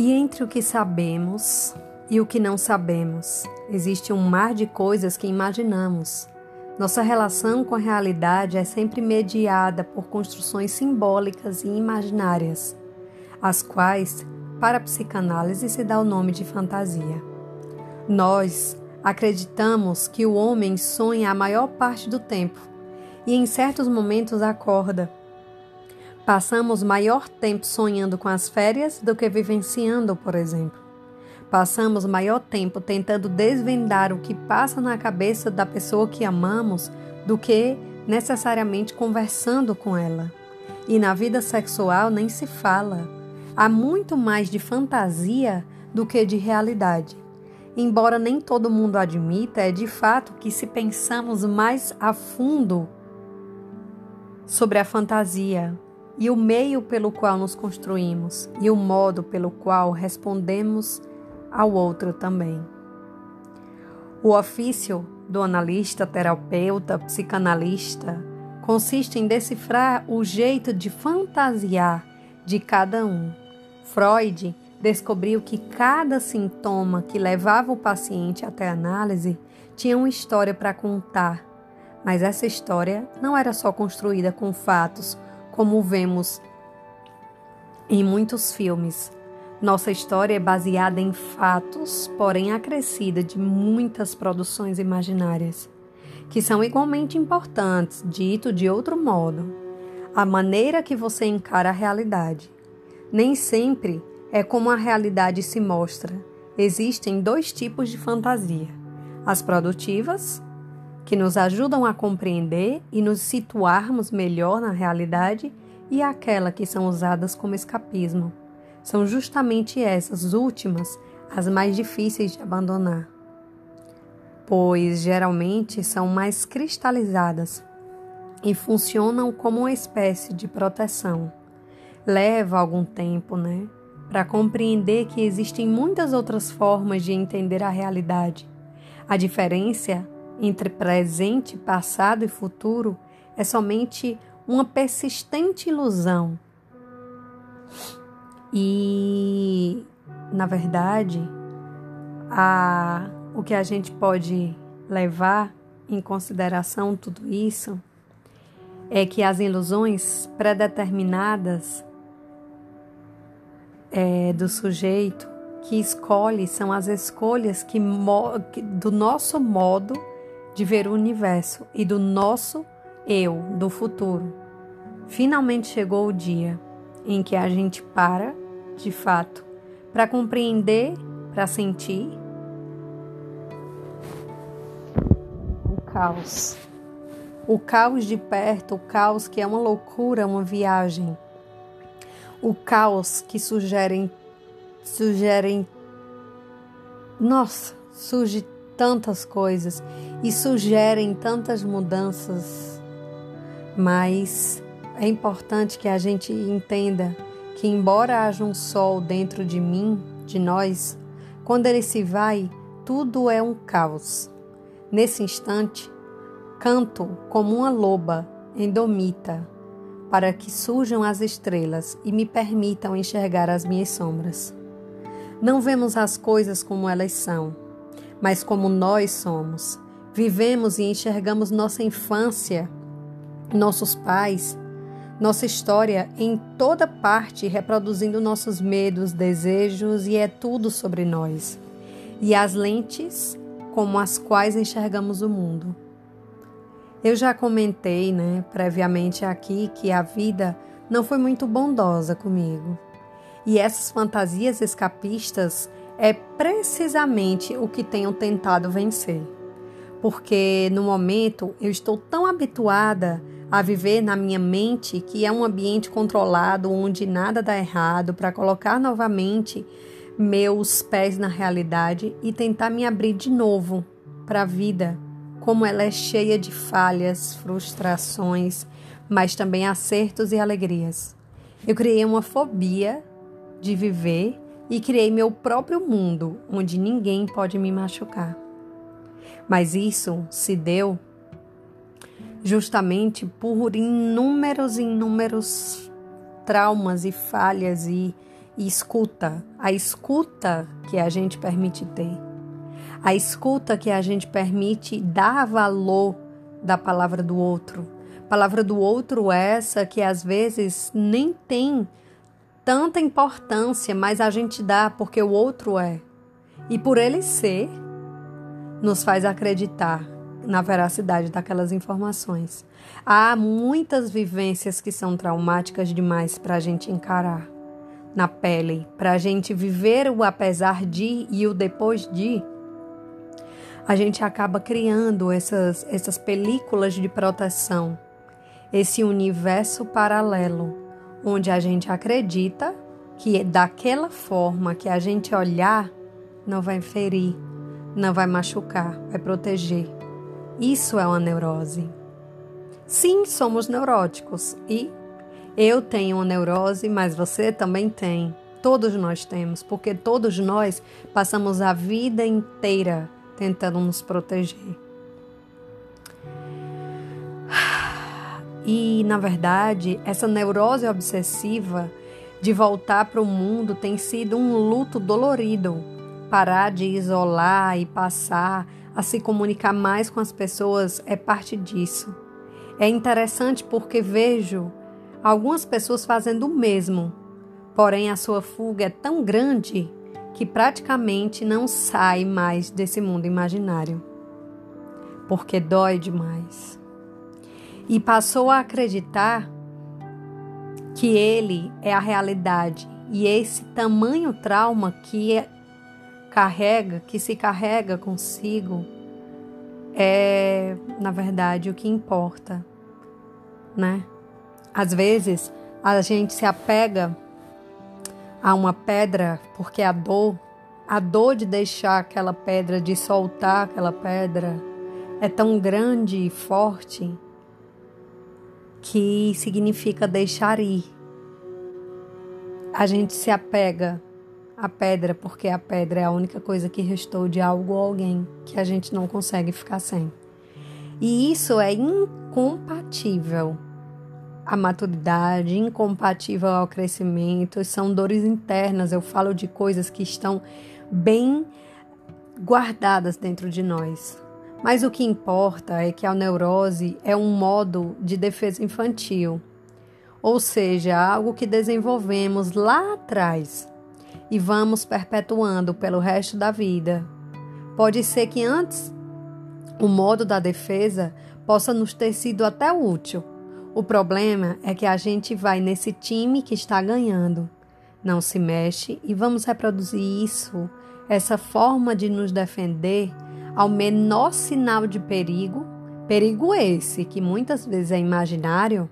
E entre o que sabemos e o que não sabemos, existe um mar de coisas que imaginamos. Nossa relação com a realidade é sempre mediada por construções simbólicas e imaginárias, as quais, para a psicanálise, se dá o nome de fantasia. Nós acreditamos que o homem sonha a maior parte do tempo e em certos momentos acorda. Passamos maior tempo sonhando com as férias do que vivenciando, por exemplo. Passamos maior tempo tentando desvendar o que passa na cabeça da pessoa que amamos do que necessariamente conversando com ela. E na vida sexual nem se fala. Há muito mais de fantasia do que de realidade. Embora nem todo mundo admita, é de fato que se pensamos mais a fundo sobre a fantasia e o meio pelo qual nos construímos e o modo pelo qual respondemos ao outro também. O ofício do analista, terapeuta, psicanalista consiste em decifrar o jeito de fantasiar de cada um. Freud descobriu que cada sintoma que levava o paciente até a análise tinha uma história para contar, mas essa história não era só construída com fatos, como vemos em muitos filmes, nossa história é baseada em fatos, porém acrescida de muitas produções imaginárias, que são igualmente importantes, dito de outro modo. A maneira que você encara a realidade. Nem sempre é como a realidade se mostra. Existem dois tipos de fantasia: as produtivas, que nos ajudam a compreender e nos situarmos melhor na realidade, e aquela que são usadas como escapismo são justamente essas últimas as mais difíceis de abandonar, pois geralmente são mais cristalizadas e funcionam como uma espécie de proteção. Leva algum tempo, né, para compreender que existem muitas outras formas de entender a realidade. A diferença entre presente, passado e futuro é somente uma persistente ilusão. E, na verdade, a, o que a gente pode levar em consideração tudo isso é que as ilusões predeterminadas é, do sujeito que escolhe são as escolhas que, do nosso modo de ver o universo e do nosso eu do futuro. Finalmente chegou o dia em que a gente para, de fato, para compreender, para sentir o caos. O caos de perto, o caos que é uma loucura, uma viagem. O caos que sugerem sugerem nossa, surge tantas coisas e sugerem tantas mudanças, mas é importante que a gente entenda que, embora haja um sol dentro de mim, de nós, quando ele se vai, tudo é um caos. Nesse instante, canto como uma loba endomita, para que surjam as estrelas e me permitam enxergar as minhas sombras. Não vemos as coisas como elas são, mas como nós somos. Vivemos e enxergamos nossa infância, nossos pais, nossa história em toda parte, reproduzindo nossos medos, desejos e é tudo sobre nós. E as lentes como as quais enxergamos o mundo. Eu já comentei, né, previamente aqui que a vida não foi muito bondosa comigo. E essas fantasias escapistas é precisamente o que tenho tentado vencer. Porque no momento eu estou tão habituada a viver na minha mente, que é um ambiente controlado onde nada dá errado, para colocar novamente meus pés na realidade e tentar me abrir de novo para a vida, como ela é cheia de falhas, frustrações, mas também acertos e alegrias. Eu criei uma fobia de viver e criei meu próprio mundo onde ninguém pode me machucar. Mas isso se deu justamente por inúmeros, inúmeros traumas e falhas e, e escuta, a escuta que a gente permite ter, a escuta que a gente permite dar valor da palavra do outro. Palavra do outro essa que às vezes nem tem tanta importância, mas a gente dá porque o outro é. E por ele ser, nos faz acreditar na veracidade daquelas informações. Há muitas vivências que são traumáticas demais para a gente encarar na pele, para a gente viver o apesar de e o depois de. A gente acaba criando essas, essas películas de proteção, esse universo paralelo, onde a gente acredita que daquela forma que a gente olhar, não vai ferir, não vai machucar, vai proteger. Isso é uma neurose. Sim, somos neuróticos e eu tenho uma neurose, mas você também tem. Todos nós temos, porque todos nós passamos a vida inteira tentando nos proteger. E, na verdade, essa neurose obsessiva de voltar para o mundo tem sido um luto dolorido. Parar de isolar e passar a se comunicar mais com as pessoas é parte disso. É interessante porque vejo algumas pessoas fazendo o mesmo, porém a sua fuga é tão grande que praticamente não sai mais desse mundo imaginário, porque dói demais. E passou a acreditar que ele é a realidade e esse tamanho trauma que é carrega, que se carrega consigo, é, na verdade, o que importa, né? Às vezes, a gente se apega a uma pedra porque a dor, a dor de deixar aquela pedra, de soltar aquela pedra, é tão grande e forte que significa deixar ir. A gente se apega a pedra, porque a pedra é a única coisa que restou de algo ou alguém que a gente não consegue ficar sem. E isso é incompatível à maturidade, incompatível ao crescimento, são dores internas. Eu falo de coisas que estão bem guardadas dentro de nós. Mas o que importa é que a neurose é um modo de defesa infantil, ou seja, algo que desenvolvemos lá atrás e vamos perpetuando pelo resto da vida. Pode ser que antes o modo da defesa possa nos ter sido até útil. O problema é que a gente vai nesse time que está ganhando, não se mexe e vamos reproduzir isso, essa forma de nos defender ao menor sinal de perigo, perigo esse que muitas vezes é imaginário,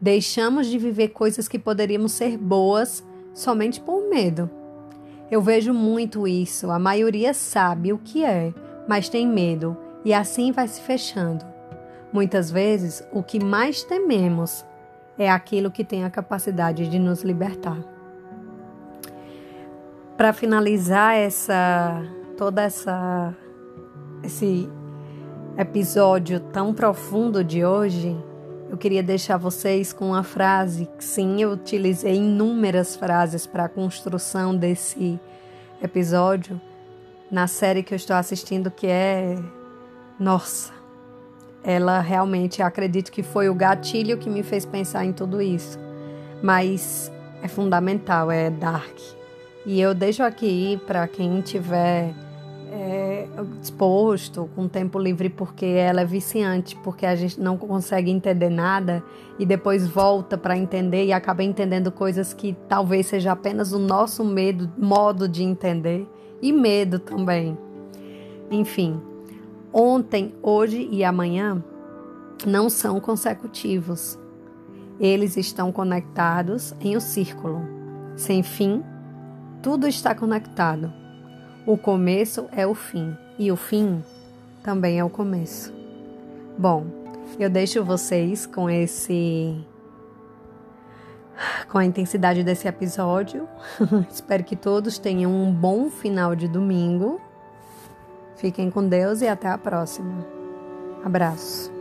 deixamos de viver coisas que poderíamos ser boas somente por medo. Eu vejo muito isso. A maioria sabe o que é, mas tem medo e assim vai se fechando. Muitas vezes, o que mais tememos é aquilo que tem a capacidade de nos libertar. Para finalizar essa toda essa esse episódio tão profundo de hoje, eu queria deixar vocês com uma frase sim, eu utilizei inúmeras frases para a construção desse episódio na série que eu estou assistindo que é nossa. Ela realmente acredito que foi o gatilho que me fez pensar em tudo isso. Mas é fundamental, é dark. E eu deixo aqui para quem tiver é, disposto, com tempo livre, porque ela é viciante, porque a gente não consegue entender nada e depois volta para entender e acaba entendendo coisas que talvez seja apenas o nosso medo, modo de entender e medo também. Enfim, ontem, hoje e amanhã não são consecutivos. Eles estão conectados em um círculo. Sem fim, tudo está conectado. O começo é o fim e o fim também é o começo. Bom, eu deixo vocês com esse com a intensidade desse episódio. Espero que todos tenham um bom final de domingo. Fiquem com Deus e até a próxima. Abraço.